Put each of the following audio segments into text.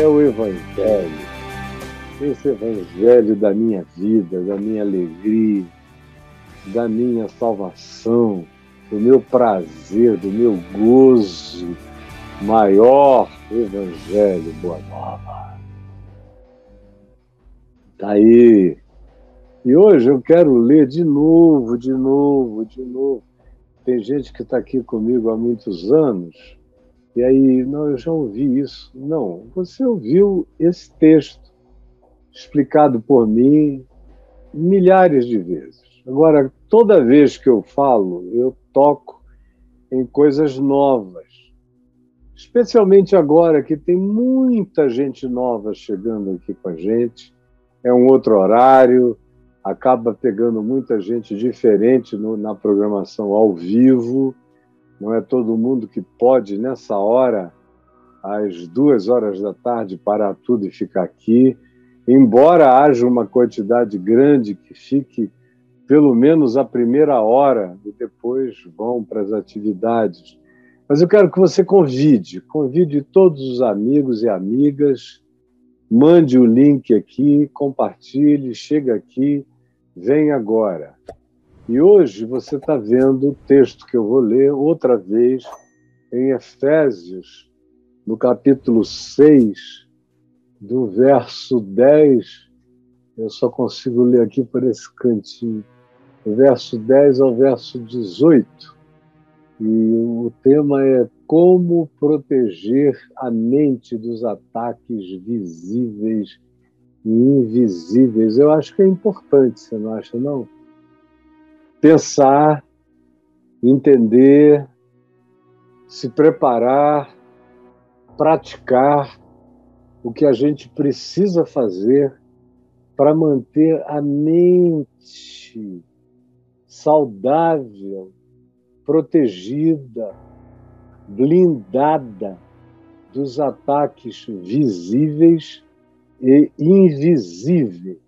é o Evangelho. Esse Evangelho da minha vida, da minha alegria, da minha salvação, do meu prazer, do meu gozo maior Evangelho, boa nova. Tá aí. E hoje eu quero ler de novo, de novo, de novo. Tem gente que está aqui comigo há muitos anos, e aí, não, eu já ouvi isso. Não, você ouviu esse texto explicado por mim milhares de vezes. Agora, toda vez que eu falo, eu toco em coisas novas especialmente agora que tem muita gente nova chegando aqui com a gente. É um outro horário, acaba pegando muita gente diferente no, na programação ao vivo. Não é todo mundo que pode, nessa hora, às duas horas da tarde, parar tudo e ficar aqui. Embora haja uma quantidade grande que fique pelo menos a primeira hora e depois vão para as atividades mas eu quero que você convide, convide todos os amigos e amigas, mande o link aqui, compartilhe, chega aqui, vem agora. E hoje você está vendo o texto que eu vou ler outra vez em Efésios, no capítulo 6, do verso 10. Eu só consigo ler aqui por esse cantinho. Do verso 10 ao verso 18 e o tema é como proteger a mente dos ataques visíveis e invisíveis. Eu acho que é importante, você não acha, não? Pensar, entender, se preparar, praticar o que a gente precisa fazer para manter a mente saudável protegida, blindada dos ataques visíveis e invisíveis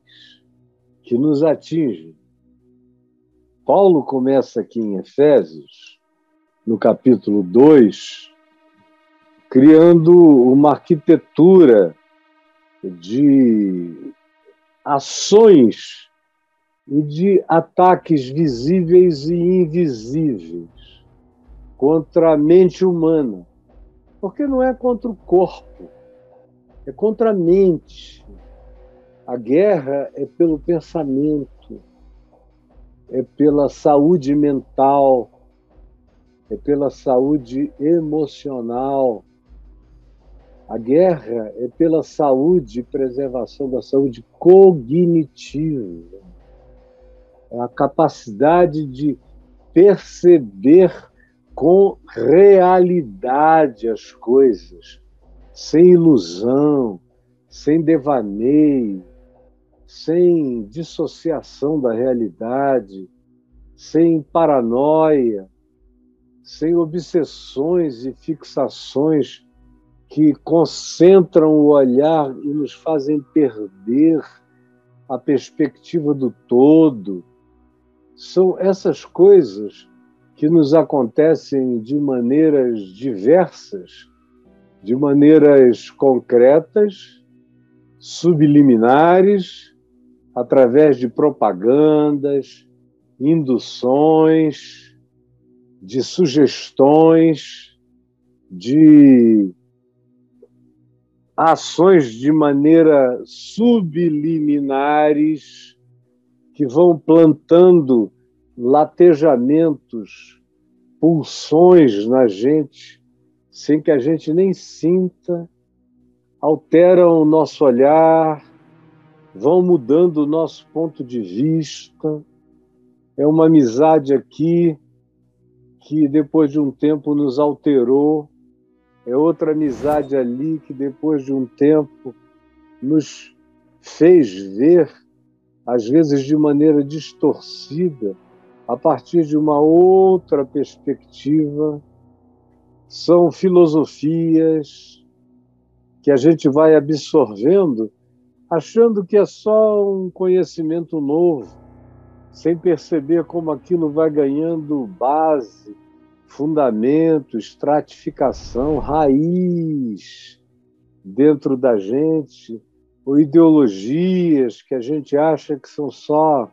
que nos atingem. Paulo começa aqui em Efésios, no capítulo 2, criando uma arquitetura de ações e de ataques visíveis e invisíveis contra a mente humana. Porque não é contra o corpo, é contra a mente. A guerra é pelo pensamento, é pela saúde mental, é pela saúde emocional. A guerra é pela saúde e preservação da saúde cognitiva a capacidade de perceber com realidade as coisas, sem ilusão, sem devaneio, sem dissociação da realidade, sem paranoia, sem obsessões e fixações que concentram o olhar e nos fazem perder a perspectiva do todo. São essas coisas que nos acontecem de maneiras diversas, de maneiras concretas, subliminares, através de propagandas, induções, de sugestões, de ações de maneira subliminares que vão plantando latejamentos, pulsões na gente, sem que a gente nem sinta, alteram o nosso olhar, vão mudando o nosso ponto de vista. É uma amizade aqui que depois de um tempo nos alterou, é outra amizade ali que depois de um tempo nos fez ver às vezes de maneira distorcida, a partir de uma outra perspectiva. São filosofias que a gente vai absorvendo, achando que é só um conhecimento novo, sem perceber como aquilo vai ganhando base, fundamento, estratificação, raiz dentro da gente, ou ideologias que a gente acha que são só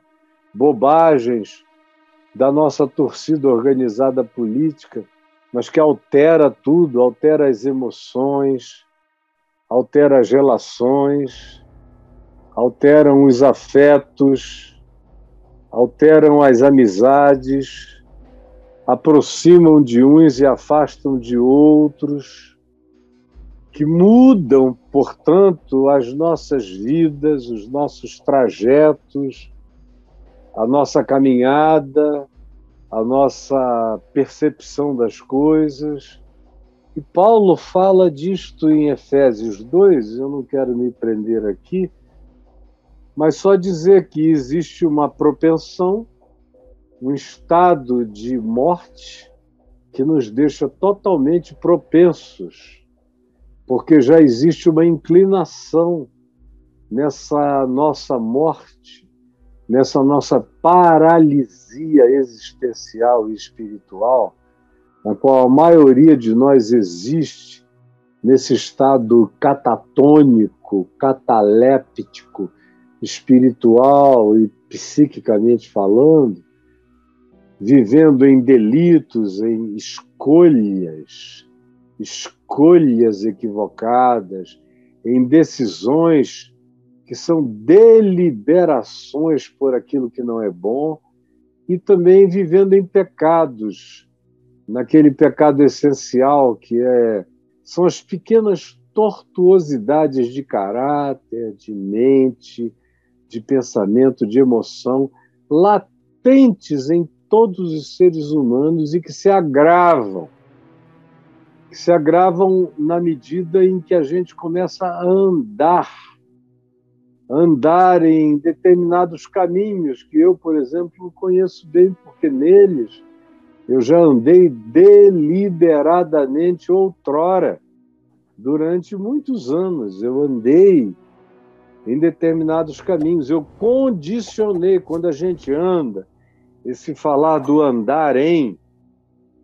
bobagens da nossa torcida organizada política, mas que altera tudo, altera as emoções, altera as relações, alteram os afetos, alteram as amizades, aproximam de uns e afastam de outros, que mudam, portanto, as nossas vidas, os nossos trajetos, a nossa caminhada, a nossa percepção das coisas. E Paulo fala disto em Efésios 2, eu não quero me prender aqui, mas só dizer que existe uma propensão, um estado de morte que nos deixa totalmente propensos, porque já existe uma inclinação nessa nossa morte nessa nossa paralisia existencial e espiritual, na qual a maioria de nós existe nesse estado catatônico, cataléptico, espiritual e psiquicamente falando, vivendo em delitos, em escolhas, escolhas equivocadas, em decisões que são deliberações por aquilo que não é bom, e também vivendo em pecados, naquele pecado essencial que é são as pequenas tortuosidades de caráter, de mente, de pensamento, de emoção, latentes em todos os seres humanos e que se agravam. Que se agravam na medida em que a gente começa a andar andar em determinados caminhos que eu, por exemplo, conheço bem, porque neles eu já andei deliberadamente outrora. Durante muitos anos eu andei em determinados caminhos, eu condicionei quando a gente anda, esse falar do andar em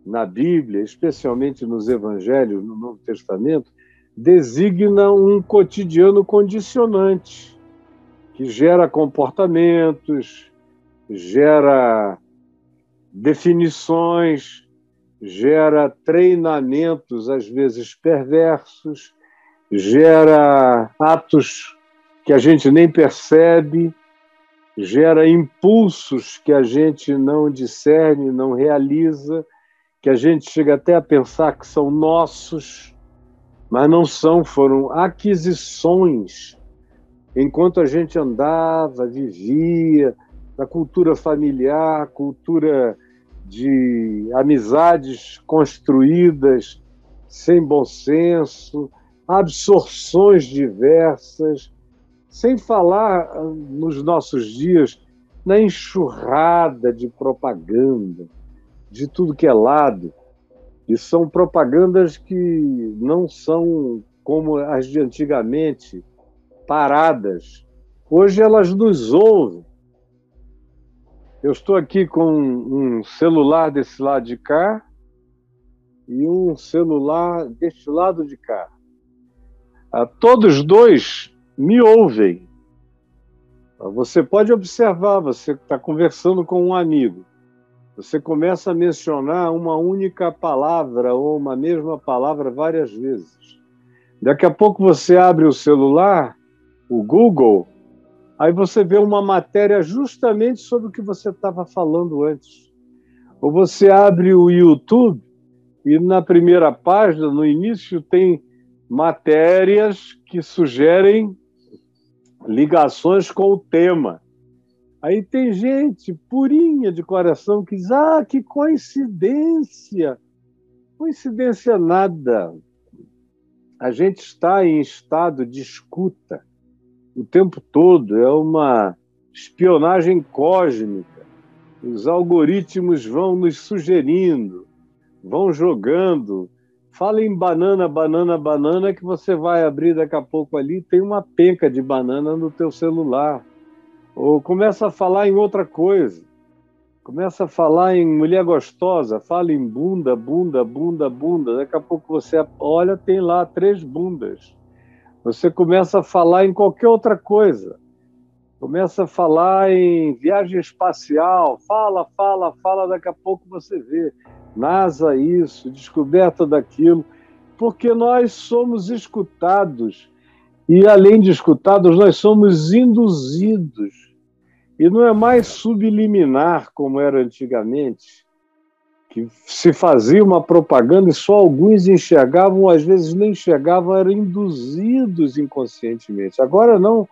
na Bíblia, especialmente nos evangelhos, no Novo Testamento, designa um cotidiano condicionante que gera comportamentos, gera definições, gera treinamentos, às vezes perversos, gera atos que a gente nem percebe, gera impulsos que a gente não discerne, não realiza, que a gente chega até a pensar que são nossos, mas não são, foram aquisições. Enquanto a gente andava, vivia, na cultura familiar, cultura de amizades construídas sem bom senso, absorções diversas, sem falar ah, nos nossos dias na enxurrada de propaganda, de tudo que é lado. E são propagandas que não são como as de antigamente, paradas. Hoje elas nos ouvem. Eu estou aqui com um celular desse lado de cá e um celular deste lado de cá. Ah, todos dois me ouvem. Você pode observar, você está conversando com um amigo. Você começa a mencionar uma única palavra ou uma mesma palavra várias vezes. Daqui a pouco você abre o celular o Google, aí você vê uma matéria justamente sobre o que você estava falando antes. Ou você abre o YouTube e na primeira página, no início, tem matérias que sugerem ligações com o tema. Aí tem gente purinha de coração que diz: ah, que coincidência! Coincidência nada. A gente está em estado de escuta o tempo todo, é uma espionagem cósmica. Os algoritmos vão nos sugerindo, vão jogando. Fala em banana, banana, banana, que você vai abrir daqui a pouco ali, tem uma penca de banana no teu celular. Ou começa a falar em outra coisa. Começa a falar em mulher gostosa, fala em bunda, bunda, bunda, bunda. Daqui a pouco você olha, tem lá três bundas. Você começa a falar em qualquer outra coisa. Começa a falar em viagem espacial, fala, fala, fala, daqui a pouco você vê. NASA isso, descoberta daquilo, porque nós somos escutados. E além de escutados, nós somos induzidos. E não é mais subliminar como era antigamente, que se fazia uma propaganda e só alguns enxergavam, às vezes nem enxergavam, eram induzidos inconscientemente. Agora não,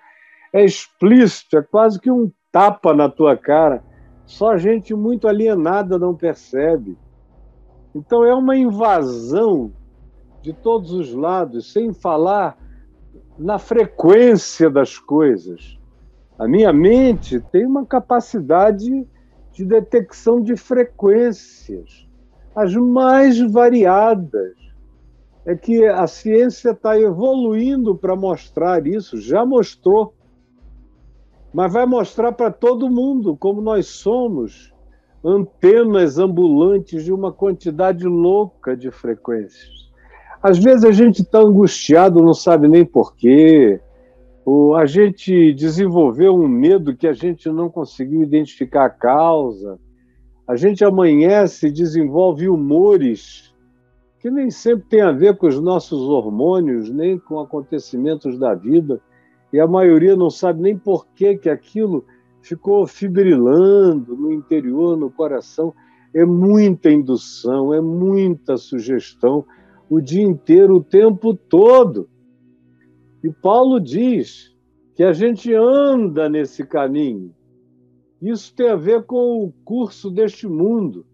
é explícito, é quase que um tapa na tua cara. Só gente muito alienada não percebe. Então é uma invasão de todos os lados, sem falar na frequência das coisas. A minha mente tem uma capacidade de detecção de frequências, as mais variadas. É que a ciência está evoluindo para mostrar isso, já mostrou, mas vai mostrar para todo mundo como nós somos antenas ambulantes de uma quantidade louca de frequências. Às vezes a gente está angustiado, não sabe nem porquê, ou a gente desenvolveu um medo que a gente não conseguiu identificar a causa. A gente amanhece e desenvolve humores que nem sempre tem a ver com os nossos hormônios, nem com acontecimentos da vida, e a maioria não sabe nem por que, que aquilo ficou fibrilando no interior, no coração. É muita indução, é muita sugestão o dia inteiro, o tempo todo. E Paulo diz que a gente anda nesse caminho. Isso tem a ver com o curso deste mundo,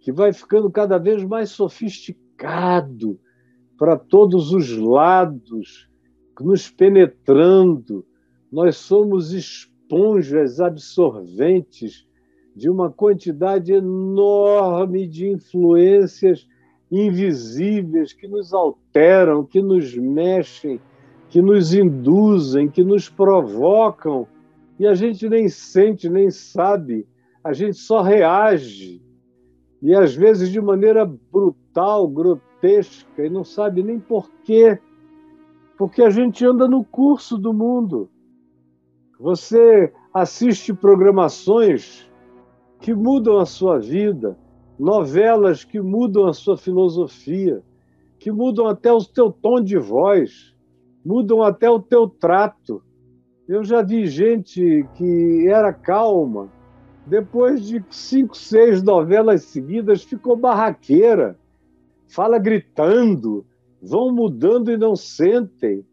que vai ficando cada vez mais sofisticado para todos os lados, nos penetrando. Nós somos esponjas absorventes de uma quantidade enorme de influências invisíveis que nos alteram, que nos mexem que nos induzem, que nos provocam, e a gente nem sente, nem sabe, a gente só reage. E às vezes de maneira brutal, grotesca, e não sabe nem por quê. Porque a gente anda no curso do mundo. Você assiste programações que mudam a sua vida, novelas que mudam a sua filosofia, que mudam até o teu tom de voz mudam até o teu trato. Eu já vi gente que era calma, depois de cinco, seis novelas seguidas, ficou barraqueira, fala gritando, vão mudando e não sentem.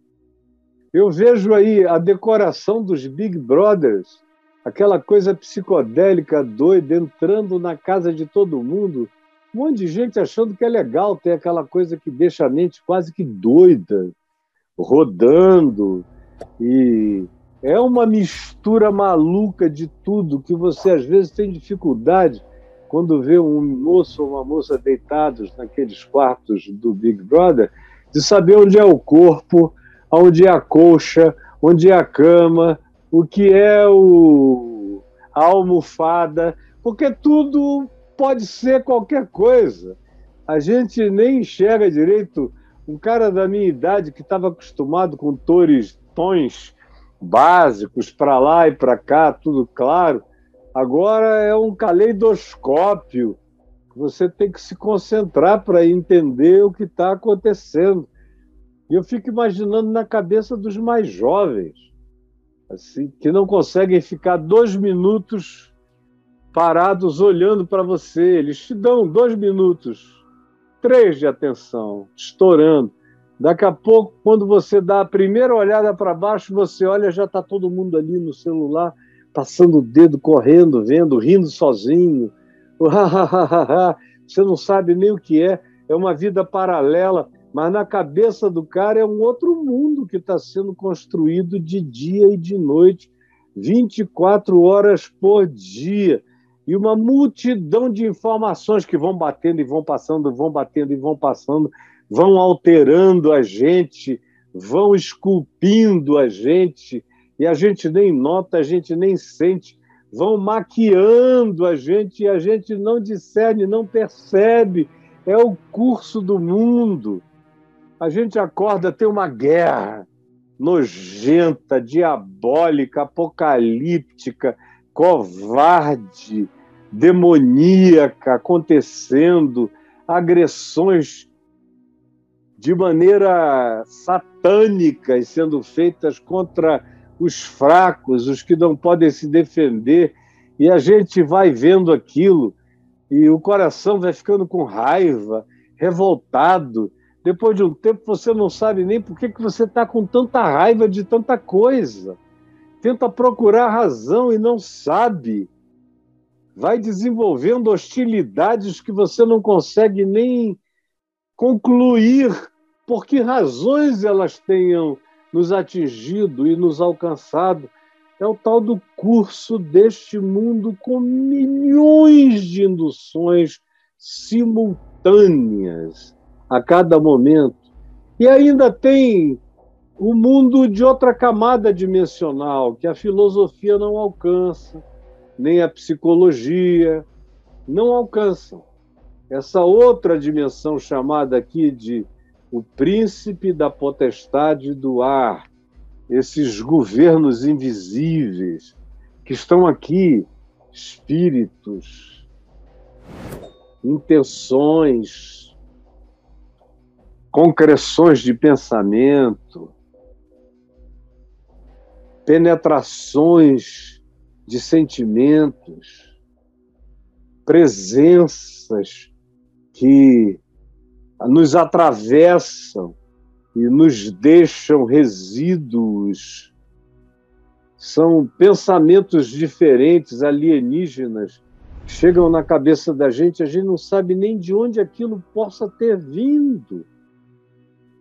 Eu vejo aí a decoração dos Big Brothers, aquela coisa psicodélica doida, entrando na casa de todo mundo. Um monte de gente achando que é legal ter aquela coisa que deixa a mente quase que doida rodando e é uma mistura maluca de tudo que você às vezes tem dificuldade quando vê um moço ou uma moça deitados naqueles quartos do Big Brother de saber onde é o corpo, onde é a colcha, onde é a cama, o que é o a almofada, porque tudo pode ser qualquer coisa. A gente nem enxerga direito um cara da minha idade que estava acostumado com tores, tons básicos para lá e para cá, tudo claro, agora é um caleidoscópio. Você tem que se concentrar para entender o que está acontecendo. E eu fico imaginando na cabeça dos mais jovens, assim, que não conseguem ficar dois minutos parados olhando para você. Eles te dão dois minutos três de atenção, estourando. Daqui a pouco, quando você dá a primeira olhada para baixo, você olha, já está todo mundo ali no celular, passando o dedo, correndo, vendo, rindo sozinho. Você não sabe nem o que é, é uma vida paralela, mas na cabeça do cara é um outro mundo que está sendo construído de dia e de noite, 24 horas por dia e uma multidão de informações que vão batendo e vão passando, vão batendo e vão passando, vão alterando a gente, vão esculpindo a gente, e a gente nem nota, a gente nem sente, vão maquiando a gente e a gente não discerne, não percebe. É o curso do mundo. A gente acorda, tem uma guerra. nojenta, diabólica, apocalíptica, covarde, demoníaca acontecendo, agressões de maneira satânica sendo feitas contra os fracos, os que não podem se defender, e a gente vai vendo aquilo e o coração vai ficando com raiva, revoltado. Depois de um tempo, você não sabe nem por que, que você está com tanta raiva de tanta coisa. Tenta procurar razão e não sabe. Vai desenvolvendo hostilidades que você não consegue nem concluir por que razões elas tenham nos atingido e nos alcançado é o tal do curso deste mundo com milhões de induções simultâneas a cada momento. E ainda tem o mundo de outra camada dimensional que a filosofia não alcança, nem a psicologia não alcançam. Essa outra dimensão chamada aqui de o príncipe da potestade do ar, esses governos invisíveis que estão aqui, espíritos, intenções, concreções de pensamento, penetrações de sentimentos, presenças que nos atravessam e nos deixam resíduos. São pensamentos diferentes, alienígenas, chegam na cabeça da gente, a gente não sabe nem de onde aquilo possa ter vindo.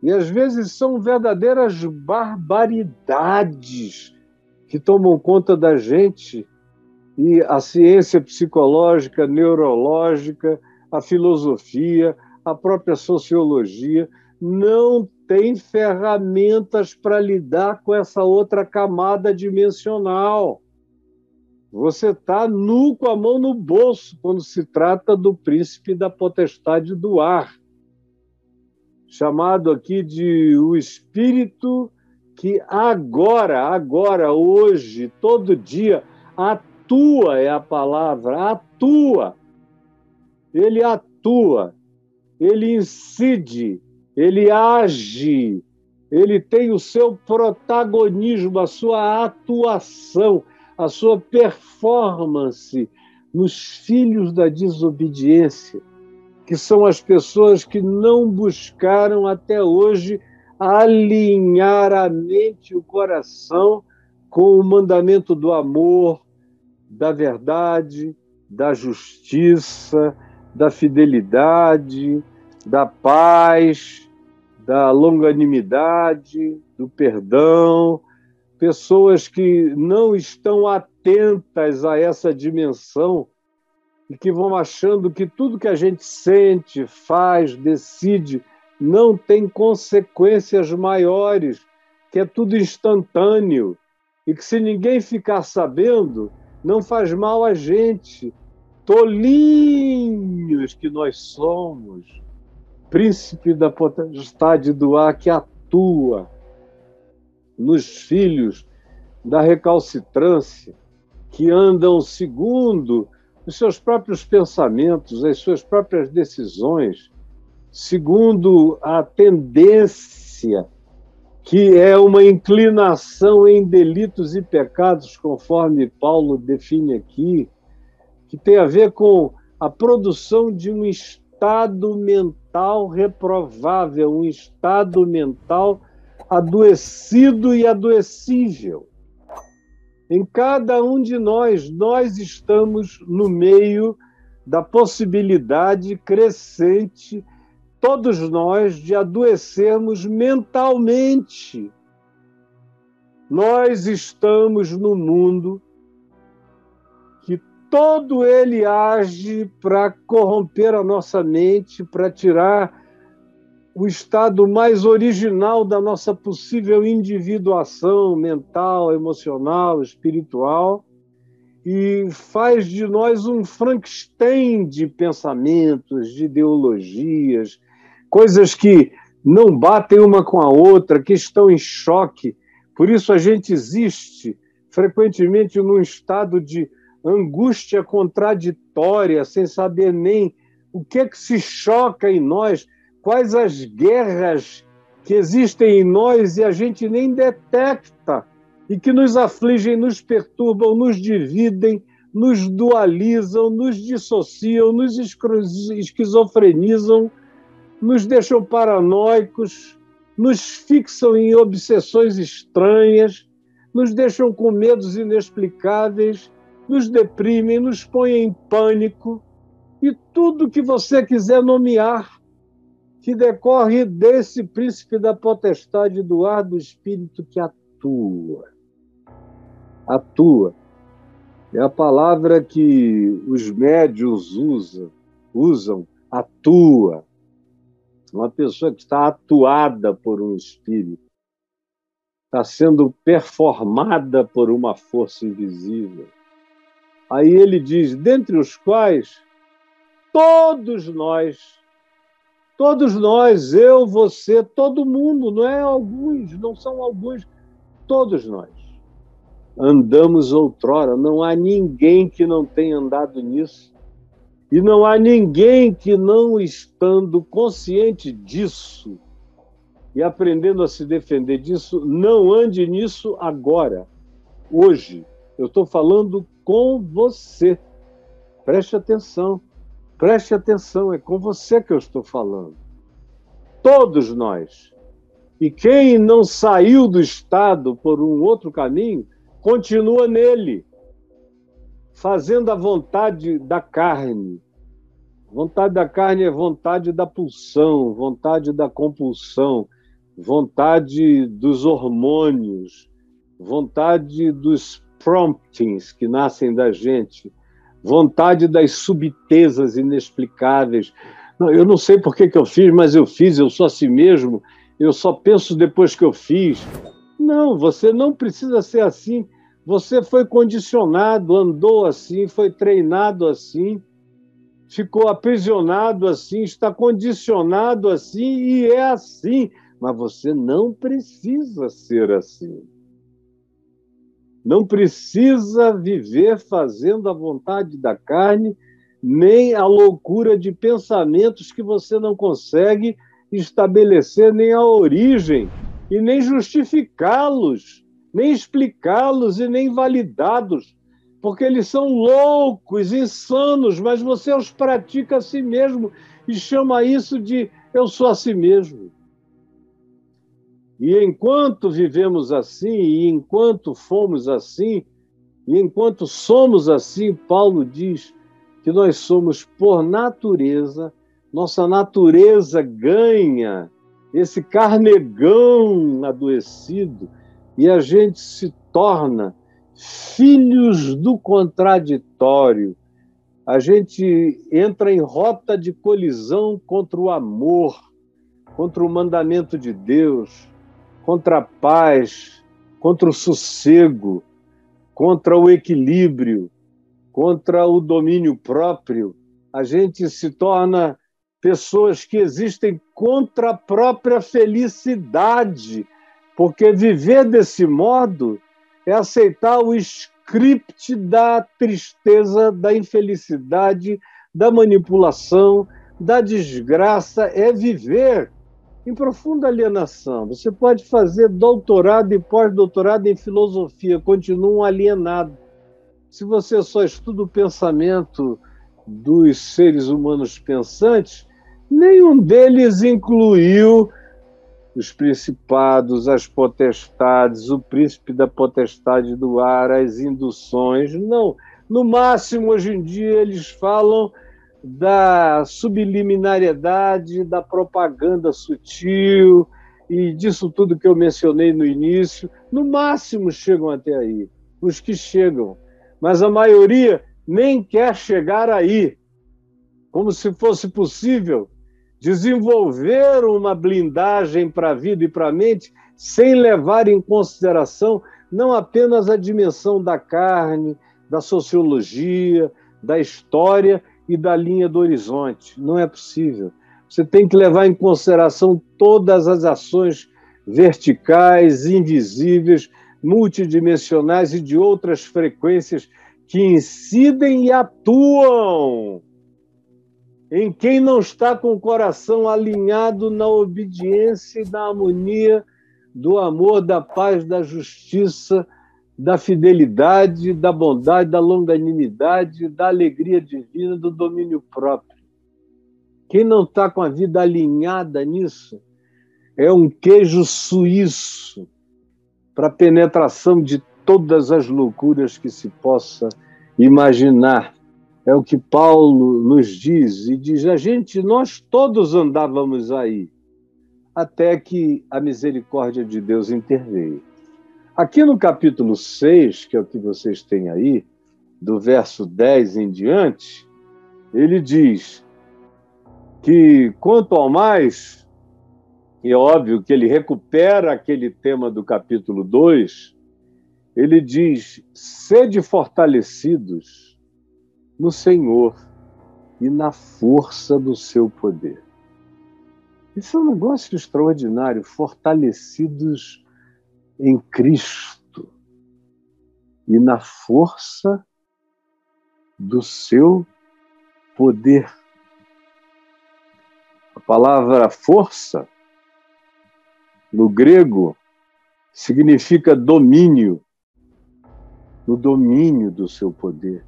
E às vezes são verdadeiras barbaridades que tomam conta da gente. E a ciência psicológica, neurológica, a filosofia, a própria sociologia não tem ferramentas para lidar com essa outra camada dimensional. Você está nu com a mão no bolso quando se trata do príncipe da potestade do ar, chamado aqui de o espírito que agora, agora, hoje, todo dia, atua é a palavra, atua. Ele atua, ele incide ele age, ele tem o seu protagonismo, a sua atuação, a sua performance nos filhos da desobediência, que são as pessoas que não buscaram até hoje alinhar a mente e o coração com o mandamento do amor, da verdade, da justiça, da fidelidade, da paz, da longanimidade, do perdão, pessoas que não estão atentas a essa dimensão e que vão achando que tudo que a gente sente, faz, decide, não tem consequências maiores, que é tudo instantâneo e que se ninguém ficar sabendo, não faz mal a gente. Tolinhos que nós somos príncipe da potestade do ar que atua nos filhos da recalcitrância, que andam segundo os seus próprios pensamentos, as suas próprias decisões, segundo a tendência que é uma inclinação em delitos e pecados, conforme Paulo define aqui, que tem a ver com a produção de um estado mental reprovável, um estado mental adoecido e adoecível. Em cada um de nós, nós estamos no meio da possibilidade crescente, todos nós, de adoecermos mentalmente. Nós estamos no mundo todo ele age para corromper a nossa mente, para tirar o estado mais original da nossa possível individuação mental, emocional, espiritual e faz de nós um Frankenstein de pensamentos, de ideologias, coisas que não batem uma com a outra, que estão em choque. Por isso a gente existe frequentemente num estado de angústia contraditória, sem saber nem o que é que se choca em nós, quais as guerras que existem em nós e a gente nem detecta e que nos afligem, nos perturbam, nos dividem, nos dualizam, nos dissociam, nos esquizofrenizam, nos deixam paranoicos, nos fixam em obsessões estranhas, nos deixam com medos inexplicáveis, nos deprimem, nos põem em pânico e tudo que você quiser nomear que decorre desse príncipe da potestade do ar do espírito que atua atua. É a palavra que os médios usam, usam, atua. Uma pessoa que está atuada por um espírito, está sendo performada por uma força invisível. Aí ele diz: dentre os quais todos nós, todos nós, eu, você, todo mundo, não é alguns, não são alguns, todos nós andamos outrora. Não há ninguém que não tenha andado nisso. E não há ninguém que não estando consciente disso e aprendendo a se defender disso, não ande nisso agora, hoje. Eu estou falando com você. Preste atenção. Preste atenção, é com você que eu estou falando. Todos nós. E quem não saiu do Estado por um outro caminho, continua nele, fazendo a vontade da carne. Vontade da carne é vontade da pulsão, vontade da compulsão, vontade dos hormônios, vontade dos promptings que nascem da gente, vontade das subtezas inexplicáveis. Não, eu não sei por que, que eu fiz, mas eu fiz, eu sou assim mesmo, eu só penso depois que eu fiz. Não, você não precisa ser assim. Você foi condicionado, andou assim, foi treinado assim, ficou aprisionado assim, está condicionado assim e é assim. Mas você não precisa ser assim. Não precisa viver fazendo a vontade da carne, nem a loucura de pensamentos que você não consegue estabelecer nem a origem e nem justificá-los, nem explicá-los e nem validá-los, porque eles são loucos, insanos, mas você os pratica a si mesmo e chama isso de eu sou a si mesmo. E enquanto vivemos assim, e enquanto fomos assim, e enquanto somos assim, Paulo diz que nós somos por natureza, nossa natureza ganha esse carnegão adoecido e a gente se torna filhos do contraditório. A gente entra em rota de colisão contra o amor, contra o mandamento de Deus, contra a paz, contra o sossego, contra o equilíbrio, contra o domínio próprio. A gente se torna pessoas que existem contra a própria felicidade, porque viver desse modo é aceitar o script da tristeza, da infelicidade, da manipulação, da desgraça, é viver em profunda alienação. Você pode fazer doutorado e pós-doutorado em filosofia, continua um alienado. Se você só estuda o pensamento dos seres humanos pensantes, nenhum deles incluiu os principados, as potestades, o príncipe da potestade do ar, as induções. Não. No máximo, hoje em dia, eles falam da subliminariedade, da propaganda sutil e disso tudo que eu mencionei no início. No máximo, chegam até aí. Os que chegam. Mas a maioria nem quer chegar aí. Como se fosse possível desenvolver uma blindagem para a vida e para a mente sem levar em consideração não apenas a dimensão da carne, da sociologia, da história e da linha do horizonte. Não é possível. Você tem que levar em consideração todas as ações verticais, invisíveis, multidimensionais e de outras frequências que incidem e atuam em quem não está com o coração alinhado na obediência e na harmonia do amor, da paz, da justiça, da fidelidade, da bondade, da longanimidade, da alegria divina, do domínio próprio. Quem não está com a vida alinhada nisso é um queijo suíço para penetração de todas as loucuras que se possa imaginar. É o que Paulo nos diz e diz: a gente, nós todos andávamos aí, até que a misericórdia de Deus interveio. Aqui no capítulo 6, que é o que vocês têm aí, do verso 10 em diante, ele diz que quanto ao mais, é óbvio que ele recupera aquele tema do capítulo 2, ele diz: sede fortalecidos no Senhor e na força do seu poder. Isso é um negócio extraordinário, fortalecidos em Cristo e na força do seu poder. A palavra força, no grego, significa domínio, no domínio do seu poder.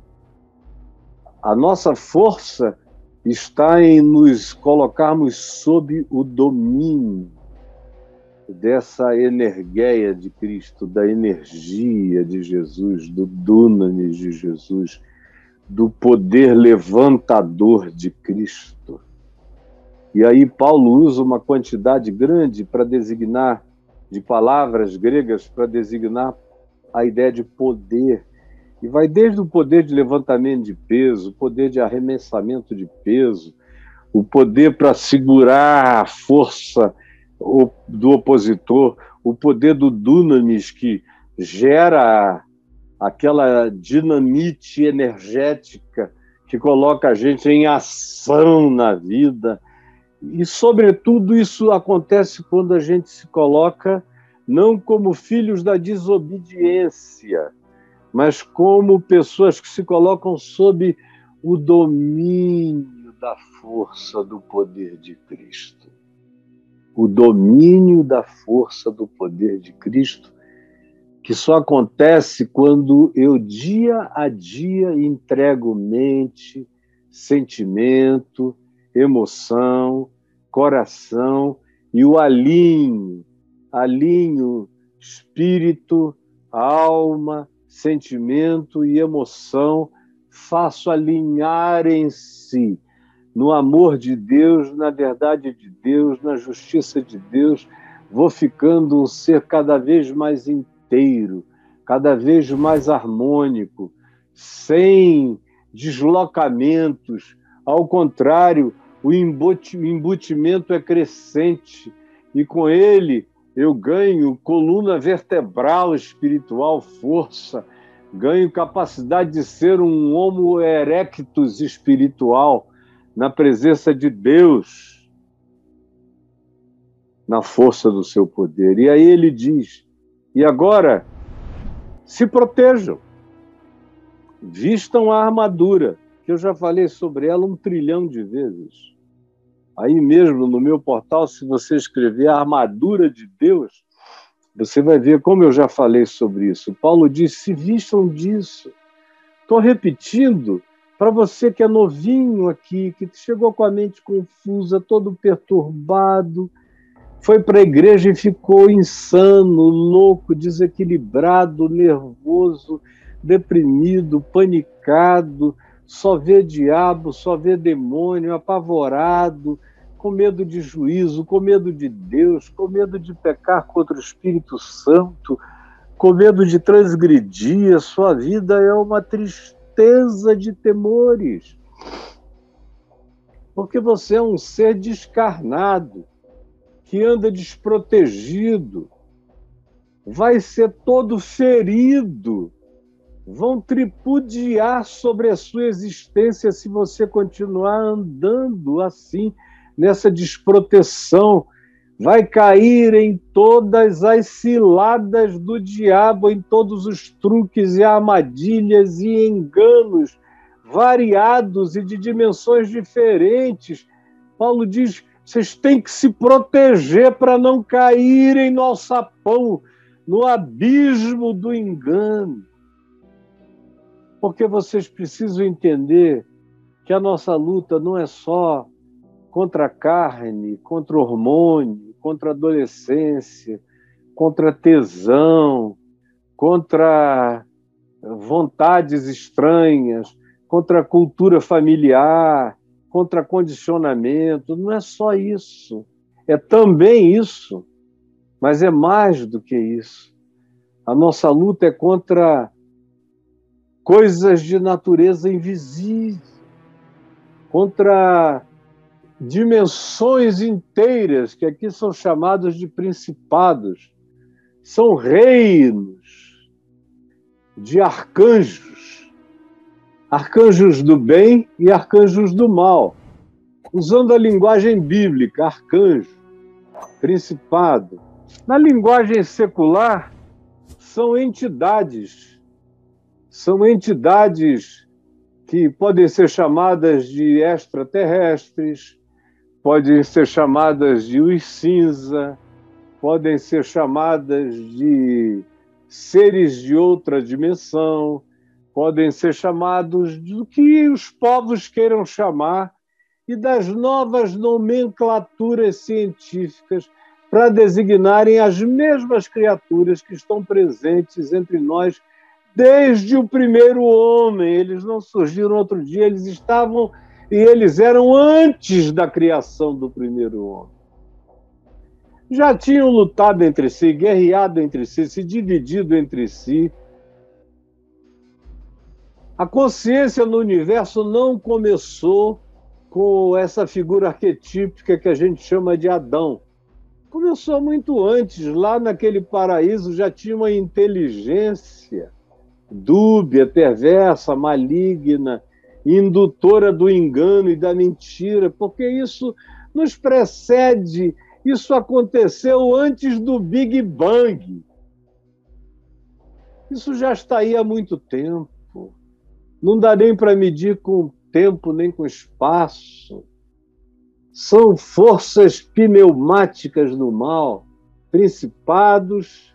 A nossa força está em nos colocarmos sob o domínio dessa energia de Cristo, da energia de Jesus, do dunamis de Jesus, do poder levantador de Cristo. E aí Paulo usa uma quantidade grande para designar de palavras gregas para designar a ideia de poder. E vai desde o poder de levantamento de peso, o poder de arremessamento de peso, o poder para segurar a força do opositor, o poder do dunamis que gera aquela dinamite energética que coloca a gente em ação na vida. E, sobretudo, isso acontece quando a gente se coloca não como filhos da desobediência, mas como pessoas que se colocam sob o domínio da força do poder de Cristo o domínio da força do poder de Cristo, que só acontece quando eu dia a dia entrego mente, sentimento, emoção, coração e o alinho, alinho espírito, alma, sentimento e emoção, faço alinhar em si no amor de Deus, na verdade de Deus, na justiça de Deus, vou ficando um ser cada vez mais inteiro, cada vez mais harmônico, sem deslocamentos. Ao contrário, o embutimento é crescente e com ele eu ganho coluna vertebral espiritual, força, ganho capacidade de ser um homo erectus espiritual na presença de Deus, na força do seu poder. E aí ele diz: e agora se protejam, vistam a armadura, que eu já falei sobre ela um trilhão de vezes. Aí mesmo no meu portal, se você escrever a armadura de Deus, você vai ver como eu já falei sobre isso. Paulo diz: se vistam disso. Estou repetindo para você que é novinho aqui, que chegou com a mente confusa, todo perturbado, foi para a igreja e ficou insano, louco, desequilibrado, nervoso, deprimido, panicado, só vê diabo, só vê demônio, apavorado, com medo de juízo, com medo de Deus, com medo de pecar contra o Espírito Santo, com medo de transgredir, a sua vida é uma tristeza certeza de temores. Porque você é um ser descarnado, que anda desprotegido, vai ser todo ferido, vão tripudiar sobre a sua existência se você continuar andando assim, nessa desproteção, vai cair em todas as ciladas do diabo, em todos os truques e armadilhas e enganos variados e de dimensões diferentes. Paulo diz: vocês têm que se proteger para não caírem no alçapão, no abismo do engano. Porque vocês precisam entender que a nossa luta não é só contra a carne, contra o hormônio, contra a adolescência, contra tesão, contra vontades estranhas, contra a cultura familiar, contra condicionamento. Não é só isso. É também isso, mas é mais do que isso. A nossa luta é contra coisas de natureza invisível, contra dimensões inteiras, que aqui são chamados de principados, são reinos de arcanjos, arcanjos do bem e arcanjos do mal. Usando a linguagem bíblica, arcanjo, principado. Na linguagem secular, são entidades, são entidades que podem ser chamadas de extraterrestres, podem ser chamadas de os cinza, podem ser chamadas de seres de outra dimensão, podem ser chamados do que os povos queiram chamar e das novas nomenclaturas científicas para designarem as mesmas criaturas que estão presentes entre nós desde o primeiro homem. Eles não surgiram outro dia, eles estavam e eles eram antes da criação do primeiro homem. Já tinham lutado entre si, guerreado entre si, se dividido entre si. A consciência no universo não começou com essa figura arquetípica que a gente chama de Adão. Começou muito antes, lá naquele paraíso já tinha uma inteligência dúbia, perversa, maligna, indutora do engano e da mentira, porque isso nos precede, isso aconteceu antes do Big Bang. Isso já está aí há muito tempo. Não dá nem para medir com tempo nem com espaço. São forças pneumáticas do mal, principados,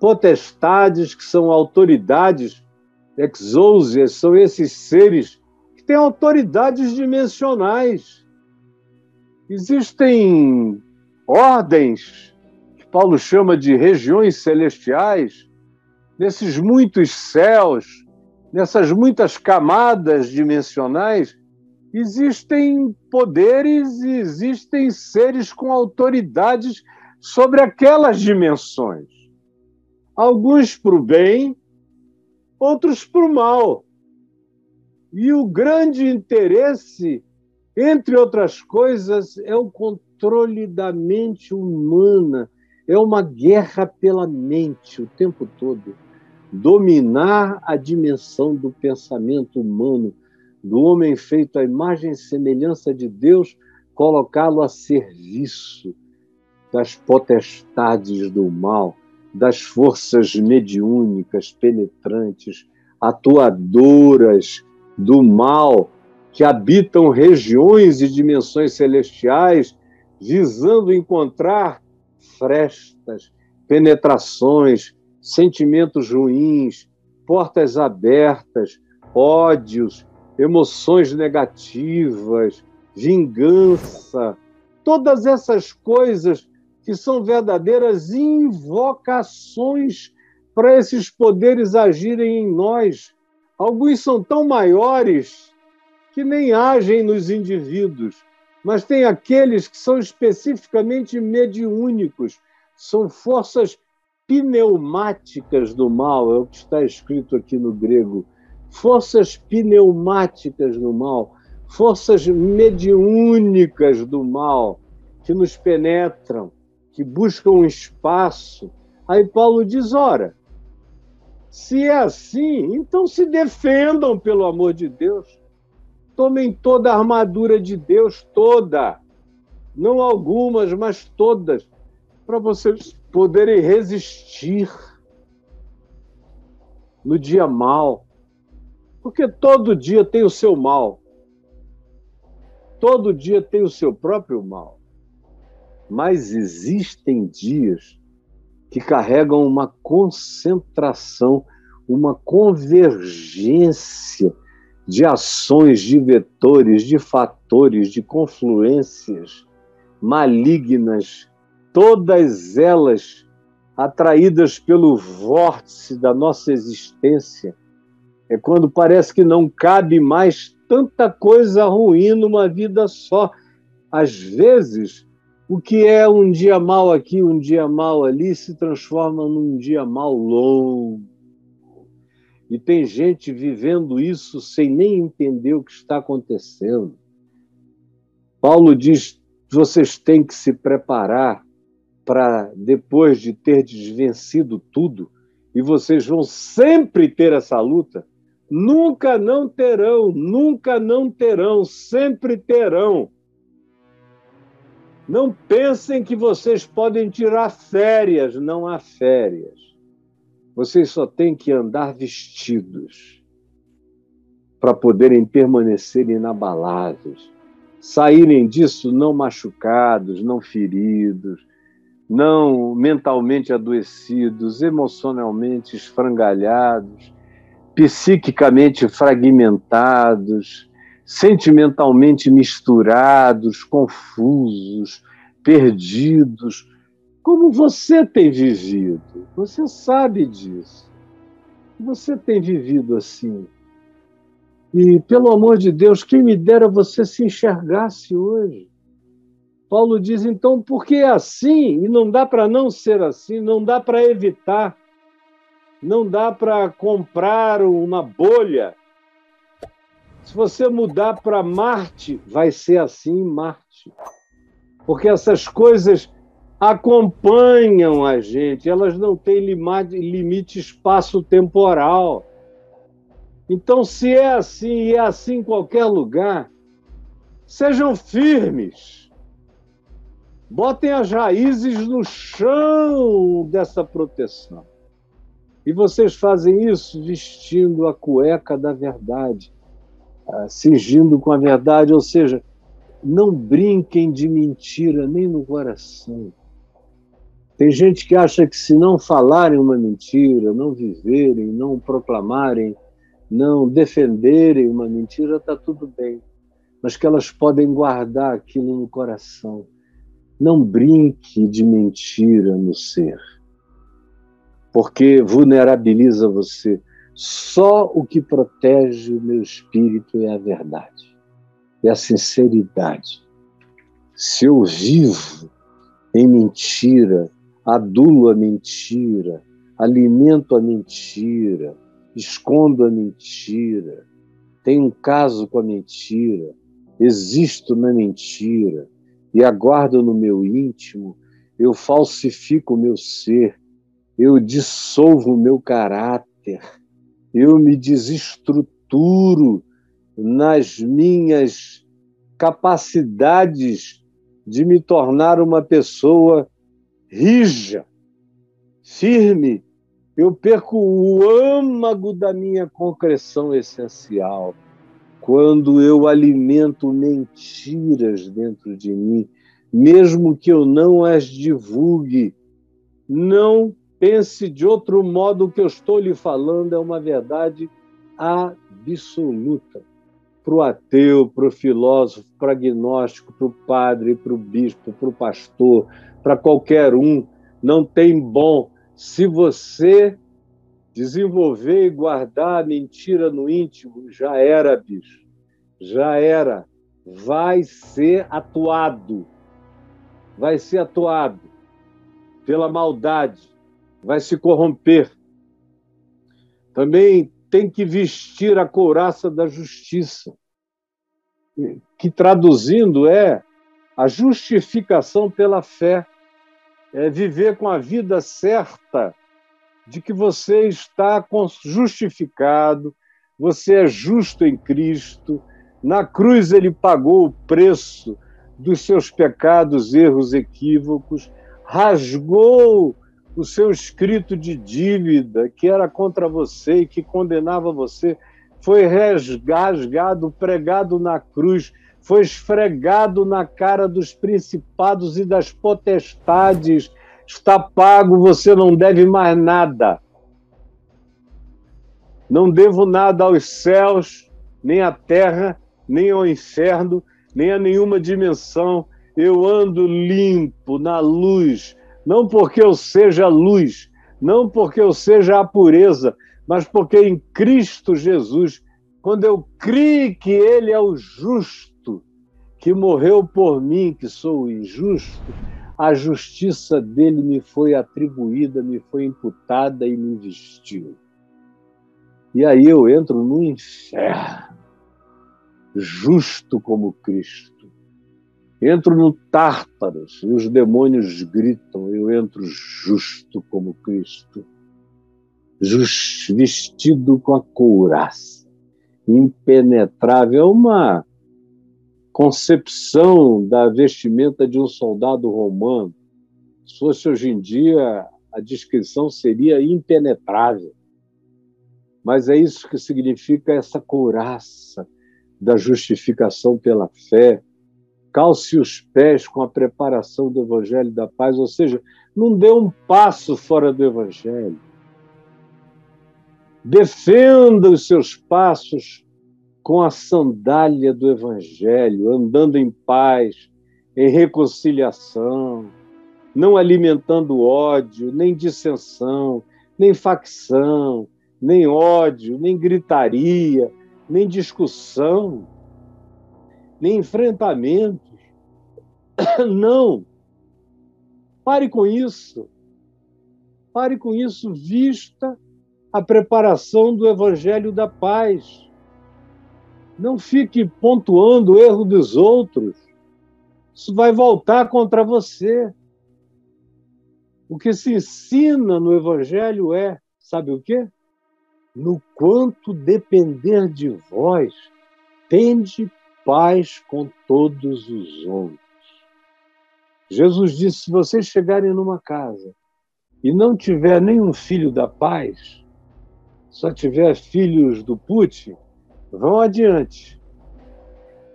potestades, que são autoridades exousias são esses seres que têm autoridades dimensionais. Existem ordens, que Paulo chama de regiões celestiais, nesses muitos céus, nessas muitas camadas dimensionais, existem poderes e existem seres com autoridades sobre aquelas dimensões. Alguns para o bem, outros para o mal. E o grande interesse, entre outras coisas, é o controle da mente humana. É uma guerra pela mente o tempo todo. Dominar a dimensão do pensamento humano, do homem feito à imagem e semelhança de Deus, colocá-lo a serviço das potestades do mal das forças mediúnicas, penetrantes, atuadoras do mal, que habitam regiões e dimensões celestiais, visando encontrar frestas, penetrações, sentimentos ruins, portas abertas, ódios, emoções negativas, vingança, todas essas coisas que são verdadeiras invocações para esses poderes agirem em nós. Alguns são tão maiores que nem agem nos indivíduos, mas tem aqueles que são especificamente mediúnicos, são forças pneumáticas do mal, é o que está escrito aqui no grego. Forças pneumáticas do mal, forças mediúnicas do mal que nos penetram, que buscam um espaço. Aí Paulo diz: ora, se é assim, então se defendam, pelo amor de Deus. Tomem toda a armadura de Deus, toda. não algumas, mas todas, para vocês poderem resistir no dia mal. Porque todo dia tem o seu mal. Todo dia tem o seu próprio mal. Mas existem dias que carregam uma concentração, uma convergência de ações, de vetores, de fatores, de confluências malignas, todas elas atraídas pelo vórtice da nossa existência. É quando parece que não cabe mais tanta coisa ruim numa vida só. Às vezes, o que é um dia mal aqui, um dia mal ali, se transforma num dia mal longo. E tem gente vivendo isso sem nem entender o que está acontecendo. Paulo diz: vocês têm que se preparar para, depois de ter desvencido tudo, e vocês vão sempre ter essa luta, nunca não terão, nunca não terão, sempre terão. Não pensem que vocês podem tirar férias, não há férias. Vocês só têm que andar vestidos para poderem permanecer inabaláveis. Saírem disso não machucados, não feridos, não mentalmente adoecidos, emocionalmente esfrangalhados, psiquicamente fragmentados, sentimentalmente misturados, confusos, perdidos, como você tem vivido. Você sabe disso. Você tem vivido assim. E, pelo amor de Deus, quem me dera você se enxergasse hoje. Paulo diz, então, porque é assim, e não dá para não ser assim, não dá para evitar, não dá para comprar uma bolha. Se você mudar para Marte, vai ser assim Marte. Porque essas coisas acompanham a gente, elas não têm limite espaço-temporal. Então, se é assim e é assim em qualquer lugar, sejam firmes Botem as raízes no chão dessa proteção. E vocês fazem isso vestindo a cueca da verdade, ah, cingindo com a verdade, ou seja, não brinquem de mentira nem no coração. Tem gente que acha que se não falarem uma mentira, não viverem, não proclamarem, não defenderem uma mentira, está tudo bem. Mas que elas podem guardar aquilo no coração não brinque de mentira no ser, porque vulnerabiliza você. Só o que protege o meu espírito é a verdade, é a sinceridade. Se eu vivo em mentira, adulo a mentira, alimento a mentira, escondo a mentira, tenho um caso com a mentira, existo na mentira, e aguardo no meu íntimo, eu falsifico o meu ser, eu dissolvo o meu caráter, eu me desestruturo nas minhas capacidades de me tornar uma pessoa rija, firme, eu perco o âmago da minha concreção essencial. Quando eu alimento mentiras dentro de mim, mesmo que eu não as divulgue, não pense de outro modo o que eu estou lhe falando é uma verdade absoluta. Para o ateu, para o filósofo, para o agnóstico, para o padre, para o bispo, para o pastor, para qualquer um, não tem bom. Se você Desenvolver e guardar a mentira no íntimo já era, bicho. Já era. Vai ser atuado. Vai ser atuado pela maldade. Vai se corromper. Também tem que vestir a couraça da justiça, que traduzindo é a justificação pela fé, é viver com a vida certa de que você está justificado, você é justo em Cristo, na cruz ele pagou o preço dos seus pecados, erros, equívocos, rasgou o seu escrito de dívida que era contra você e que condenava você, foi rasgado, pregado na cruz, foi esfregado na cara dos principados e das potestades. Está pago, você não deve mais nada. Não devo nada aos céus, nem à terra, nem ao inferno, nem a nenhuma dimensão. Eu ando limpo na luz, não porque eu seja luz, não porque eu seja a pureza, mas porque em Cristo Jesus, quando eu criei que Ele é o justo, que morreu por mim, que sou o injusto, a justiça dele me foi atribuída, me foi imputada e me vestiu. E aí eu entro no inferno justo como Cristo. Entro no Tártaros e os demônios gritam, eu entro justo como Cristo. Just, vestido com a couraça, impenetrável. É uma concepção da vestimenta de um soldado romano. Se fosse hoje em dia, a descrição seria impenetrável. Mas é isso que significa essa couraça, da justificação pela fé, calce os pés com a preparação do Evangelho da paz, ou seja, não dê um passo fora do Evangelho. Defenda os seus passos com a sandália do Evangelho, andando em paz, em reconciliação, não alimentando ódio, nem dissensão, nem facção, nem ódio, nem gritaria, nem discussão, nem enfrentamentos. Não. Pare com isso. Pare com isso, vista a preparação do Evangelho da Paz. Não fique pontuando o erro dos outros. Isso vai voltar contra você. O que se ensina no Evangelho é, sabe o quê? no quanto depender de vós, tende paz com todos os homens. Jesus disse: se vocês chegarem numa casa e não tiver nenhum filho da paz, só tiver filhos do Putin, vão adiante.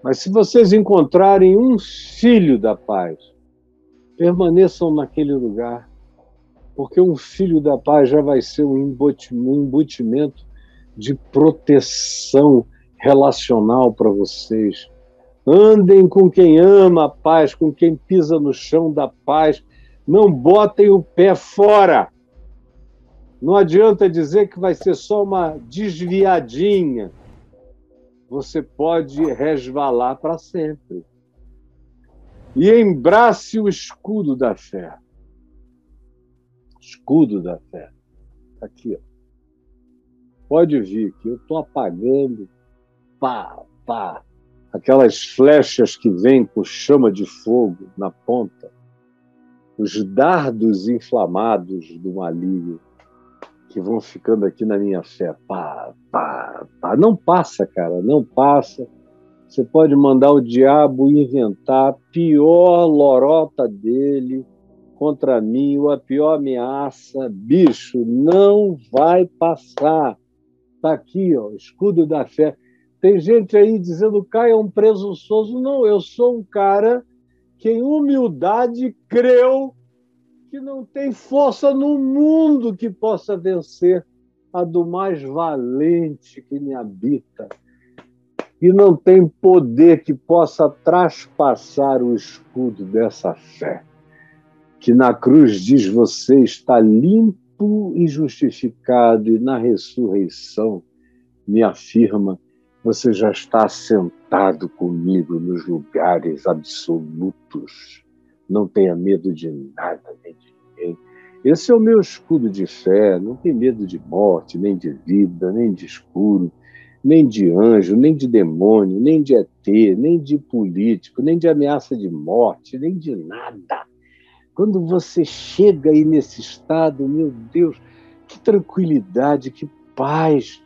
Mas se vocês encontrarem um filho da paz, permaneçam naquele lugar porque um filho da paz já vai ser um embutimento de proteção relacional para vocês. Andem com quem ama a paz, com quem pisa no chão da paz. Não botem o pé fora. Não adianta dizer que vai ser só uma desviadinha. Você pode resvalar para sempre. E embrace o escudo da fé escudo da fé. Tá aqui, ó. Pode vir que eu estou apagando, pá, pá, aquelas flechas que vêm com chama de fogo na ponta, os dardos inflamados do maligno que vão ficando aqui na minha fé, pá, pá, pá. Não passa, cara, não passa. Você pode mandar o diabo inventar a pior lorota dele, contra mim, ou a pior ameaça, bicho, não vai passar. Está aqui, ó, escudo da fé. Tem gente aí dizendo, Caio é um presunçoso. Não, eu sou um cara que em humildade creu que não tem força no mundo que possa vencer a do mais valente que me habita. E não tem poder que possa traspassar o escudo dessa fé que na cruz diz: Você está limpo e justificado, e na ressurreição me afirma: Você já está sentado comigo nos lugares absolutos. Não tenha medo de nada nem de ninguém. Esse é o meu escudo de fé. Não tem medo de morte, nem de vida, nem de escuro, nem de anjo, nem de demônio, nem de ET, nem de político, nem de ameaça de morte, nem de nada quando você chega aí nesse estado, meu Deus, que tranquilidade, que paz,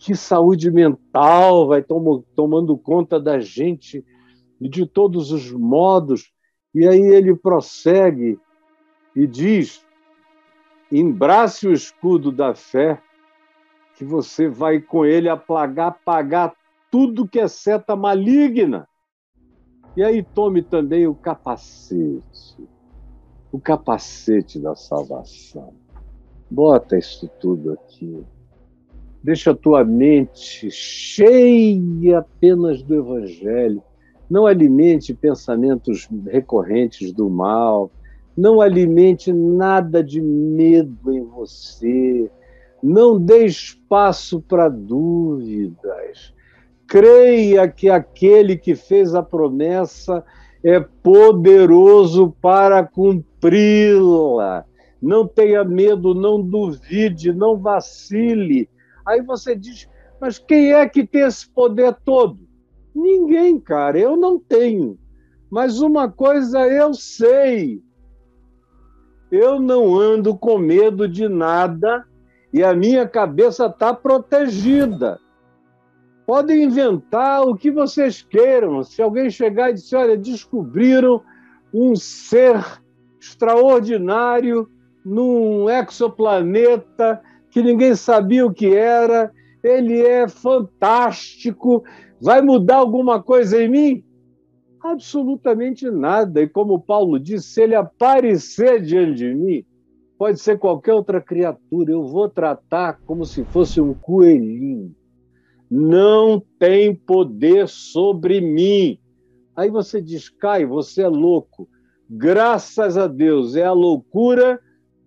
que saúde mental vai tom tomando conta da gente de todos os modos. E aí ele prossegue e diz: embrace o escudo da fé, que você vai com ele apagar, apagar tudo que é seta maligna. E aí tome também o capacete, o capacete da salvação. Bota isso tudo aqui. Deixa a tua mente cheia apenas do Evangelho. Não alimente pensamentos recorrentes do mal. Não alimente nada de medo em você. Não dê espaço para dúvidas. Creia que aquele que fez a promessa é poderoso para cumpri-la. Não tenha medo, não duvide, não vacile Aí você diz, mas quem é que tem esse poder todo? Ninguém, cara, eu não tenho. Mas uma coisa eu sei. Eu não ando com medo de nada e a minha cabeça está protegida. Podem inventar o que vocês queiram. Se alguém chegar e disser, olha, descobriram um ser extraordinário num exoplaneta que ninguém sabia o que era, ele é fantástico, vai mudar alguma coisa em mim? Absolutamente nada. E como Paulo disse, se ele aparecer diante de mim, pode ser qualquer outra criatura, eu vou tratar como se fosse um coelhinho. Não tem poder sobre mim. Aí você diz, Caio, você é louco. Graças a Deus, é a loucura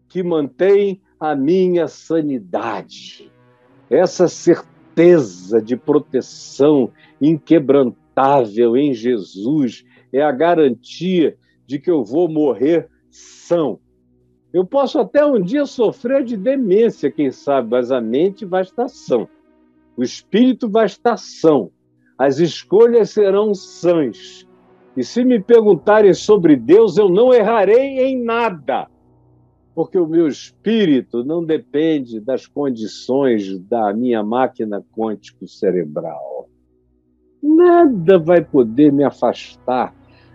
que mantém a minha sanidade. Essa certeza de proteção inquebrantável em Jesus é a garantia de que eu vou morrer são. Eu posso até um dia sofrer de demência, quem sabe, mas a mente vai estar sã. O espírito vai estar são. As escolhas serão sãs. E se me perguntarem sobre Deus, eu não errarei em nada porque o meu espírito não depende das condições da minha máquina quântico cerebral. Nada vai poder me afastar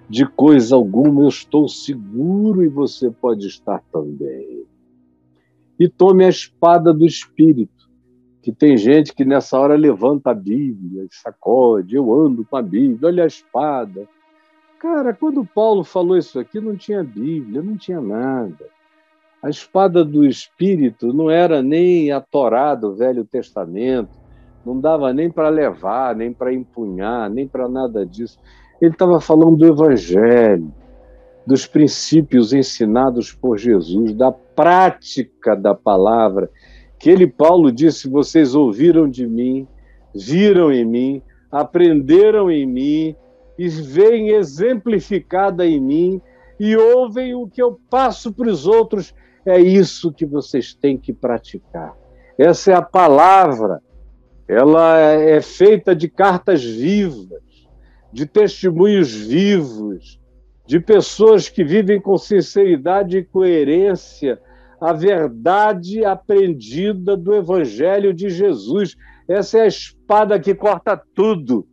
de coisa alguma, eu estou seguro e você pode estar também. E tome a espada do espírito, que tem gente que nessa hora levanta a Bíblia sacode, eu ando com a Bíblia, olha a espada. Cara, quando Paulo falou isso aqui, não tinha Bíblia, não tinha nada. A espada do Espírito não era nem a Torá do Velho Testamento, não dava nem para levar, nem para empunhar, nem para nada disso. Ele estava falando do Evangelho, dos princípios ensinados por Jesus, da prática da palavra, que ele, Paulo, disse: vocês ouviram de mim, viram em mim, aprenderam em mim e veem exemplificada em mim e ouvem o que eu passo para os outros é isso que vocês têm que praticar. Essa é a palavra. Ela é feita de cartas vivas, de testemunhos vivos, de pessoas que vivem com sinceridade e coerência a verdade aprendida do Evangelho de Jesus. Essa é a espada que corta tudo.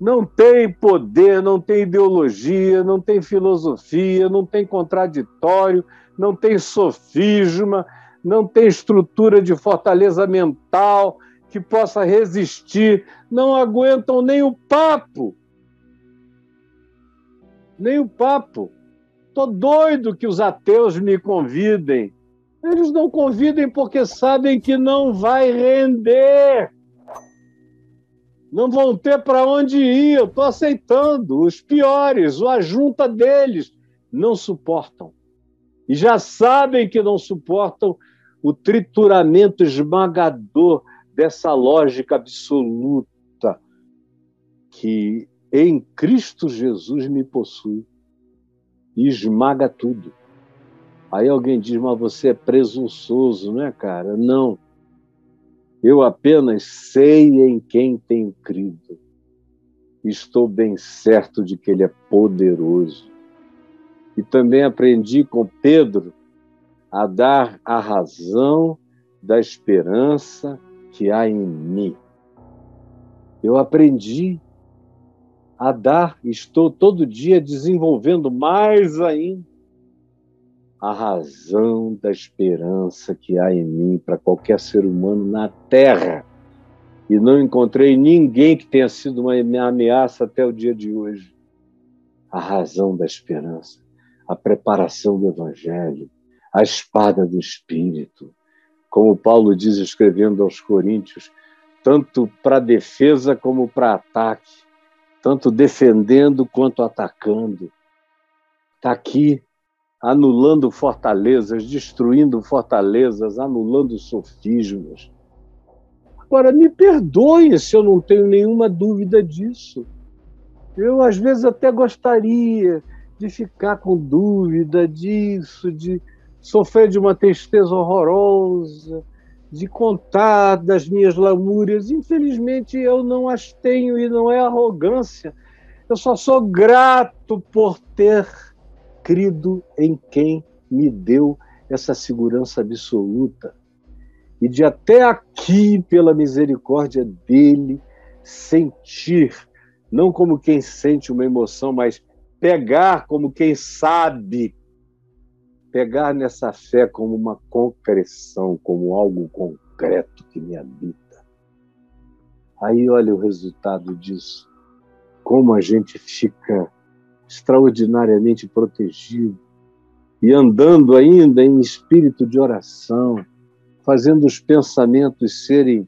Não tem poder, não tem ideologia, não tem filosofia, não tem contraditório, não tem sofisma, não tem estrutura de fortaleza mental que possa resistir, não aguentam nem o papo. Nem o papo. Estou doido que os ateus me convidem. Eles não convidem porque sabem que não vai render. Não vão ter para onde ir. Eu estou aceitando. Os piores, a junta deles, não suportam e já sabem que não suportam o trituramento esmagador dessa lógica absoluta que em Cristo Jesus me possui e esmaga tudo. Aí alguém diz, mas você é presunçoso, não é, cara? Não. Eu apenas sei em quem tenho crido. Estou bem certo de que Ele é poderoso e também aprendi com Pedro a dar a razão da esperança que há em mim. Eu aprendi a dar, estou todo dia desenvolvendo mais ainda a razão da esperança que há em mim para qualquer ser humano na Terra. E não encontrei ninguém que tenha sido uma ameaça até o dia de hoje. A razão da esperança, a preparação do Evangelho, a espada do Espírito. Como Paulo diz escrevendo aos Coríntios, tanto para defesa como para ataque, tanto defendendo quanto atacando. Está aqui anulando fortalezas, destruindo fortalezas, anulando sofismas. Agora, me perdoe se eu não tenho nenhuma dúvida disso. Eu, às vezes, até gostaria de ficar com dúvida disso, de sofrer de uma tristeza horrorosa, de contar das minhas lamúrias. Infelizmente, eu não as tenho e não é arrogância. Eu só sou grato por ter crido em quem me deu essa segurança absoluta. E de até aqui, pela misericórdia dele, sentir, não como quem sente uma emoção, mas pegar como quem sabe, pegar nessa fé como uma concreção, como algo concreto que me habita. Aí olha o resultado disso. Como a gente fica extraordinariamente protegido e andando ainda em espírito de oração, fazendo os pensamentos serem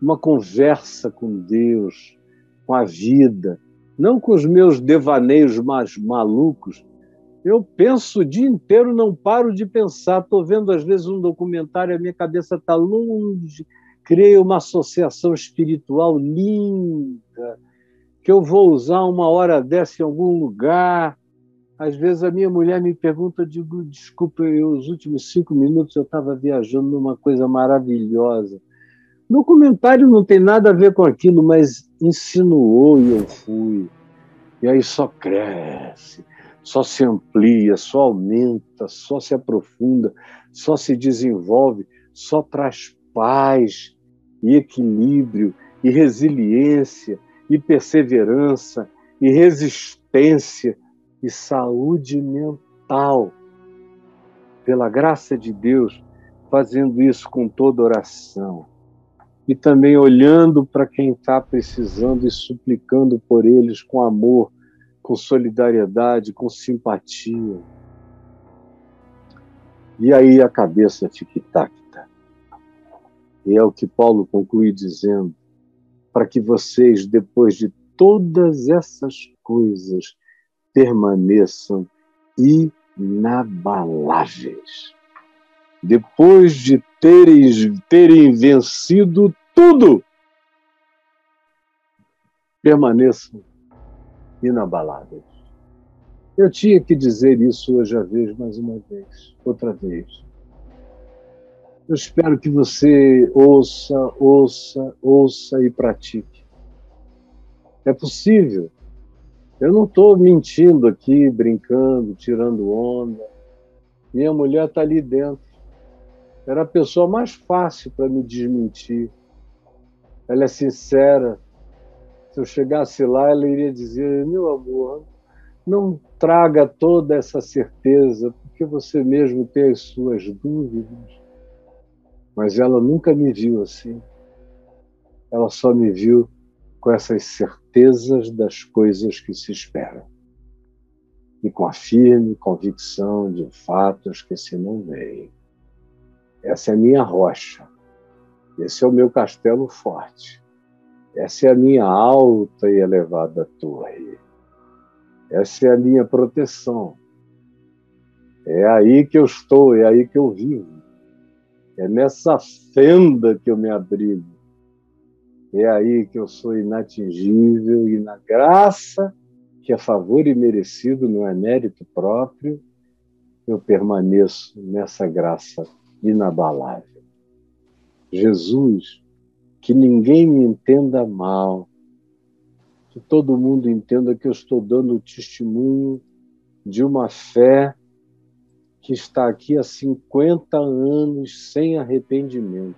uma conversa com Deus, com a vida, não com os meus devaneios mais malucos. Eu penso o dia inteiro, não paro de pensar. Estou vendo, às vezes, um documentário, a minha cabeça está longe. Criei uma associação espiritual linda que eu vou usar uma hora dessa em algum lugar. Às vezes a minha mulher me pergunta, eu digo, desculpa, eu, os últimos cinco minutos eu estava viajando numa coisa maravilhosa. No comentário não tem nada a ver com aquilo, mas insinuou e eu fui. E aí só cresce, só se amplia, só aumenta, só se aprofunda, só se desenvolve, só traz paz e equilíbrio e resiliência e perseverança, e resistência, e saúde mental. Pela graça de Deus, fazendo isso com toda oração. E também olhando para quem está precisando e suplicando por eles com amor, com solidariedade, com simpatia. E aí a cabeça fica intacta. E é o que Paulo conclui dizendo: para que vocês, depois de todas essas coisas, permaneçam inabaláveis. Depois de terem, terem vencido tudo, permaneçam inabaláveis. Eu tinha que dizer isso hoje a vez, mais uma vez, outra vez. Eu espero que você ouça, ouça, ouça e pratique. É possível. Eu não estou mentindo aqui, brincando, tirando onda. Minha mulher está ali dentro. Era a pessoa mais fácil para me desmentir. Ela é sincera. Se eu chegasse lá, ela iria dizer: Meu amor, não traga toda essa certeza, porque você mesmo tem as suas dúvidas mas ela nunca me viu assim. Ela só me viu com essas certezas das coisas que se esperam e com a firme convicção de fatos que se não veem. Essa é minha rocha, esse é o meu castelo forte, essa é a minha alta e elevada torre, essa é a minha proteção. É aí que eu estou, é aí que eu vivo. É nessa fenda que eu me abrigo. É aí que eu sou inatingível e na graça, que é favor e merecido, não é mérito próprio, eu permaneço nessa graça inabalável. Jesus, que ninguém me entenda mal, que todo mundo entenda que eu estou dando testemunho de uma fé que está aqui há 50 anos sem arrependimento,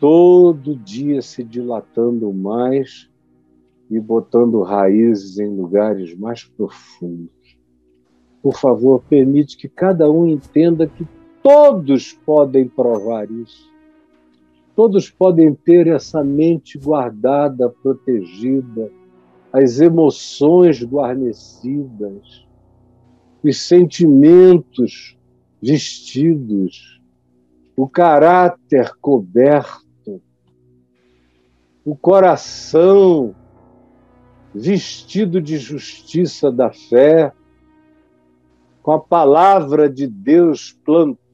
todo dia se dilatando mais e botando raízes em lugares mais profundos. Por favor, permite que cada um entenda que todos podem provar isso. Todos podem ter essa mente guardada, protegida, as emoções guarnecidas, os sentimentos vestidos, o caráter coberto, o coração vestido de justiça da fé, com a palavra de Deus plantada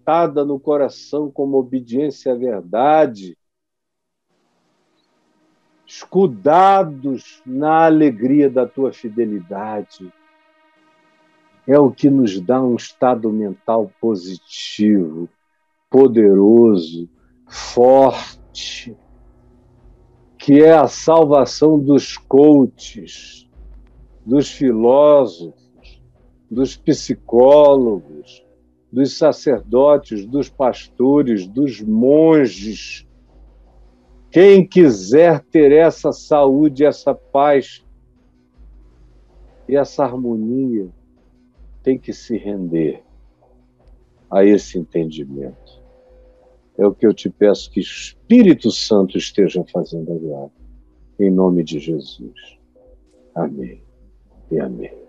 no coração como obediência à verdade, escudados na alegria da tua fidelidade. É o que nos dá um estado mental positivo, poderoso, forte, que é a salvação dos coaches, dos filósofos, dos psicólogos, dos sacerdotes, dos pastores, dos monges. Quem quiser ter essa saúde, essa paz e essa harmonia, tem que se render a esse entendimento. É o que eu te peço que Espírito Santo esteja fazendo agora. Em nome de Jesus. Amém e amém.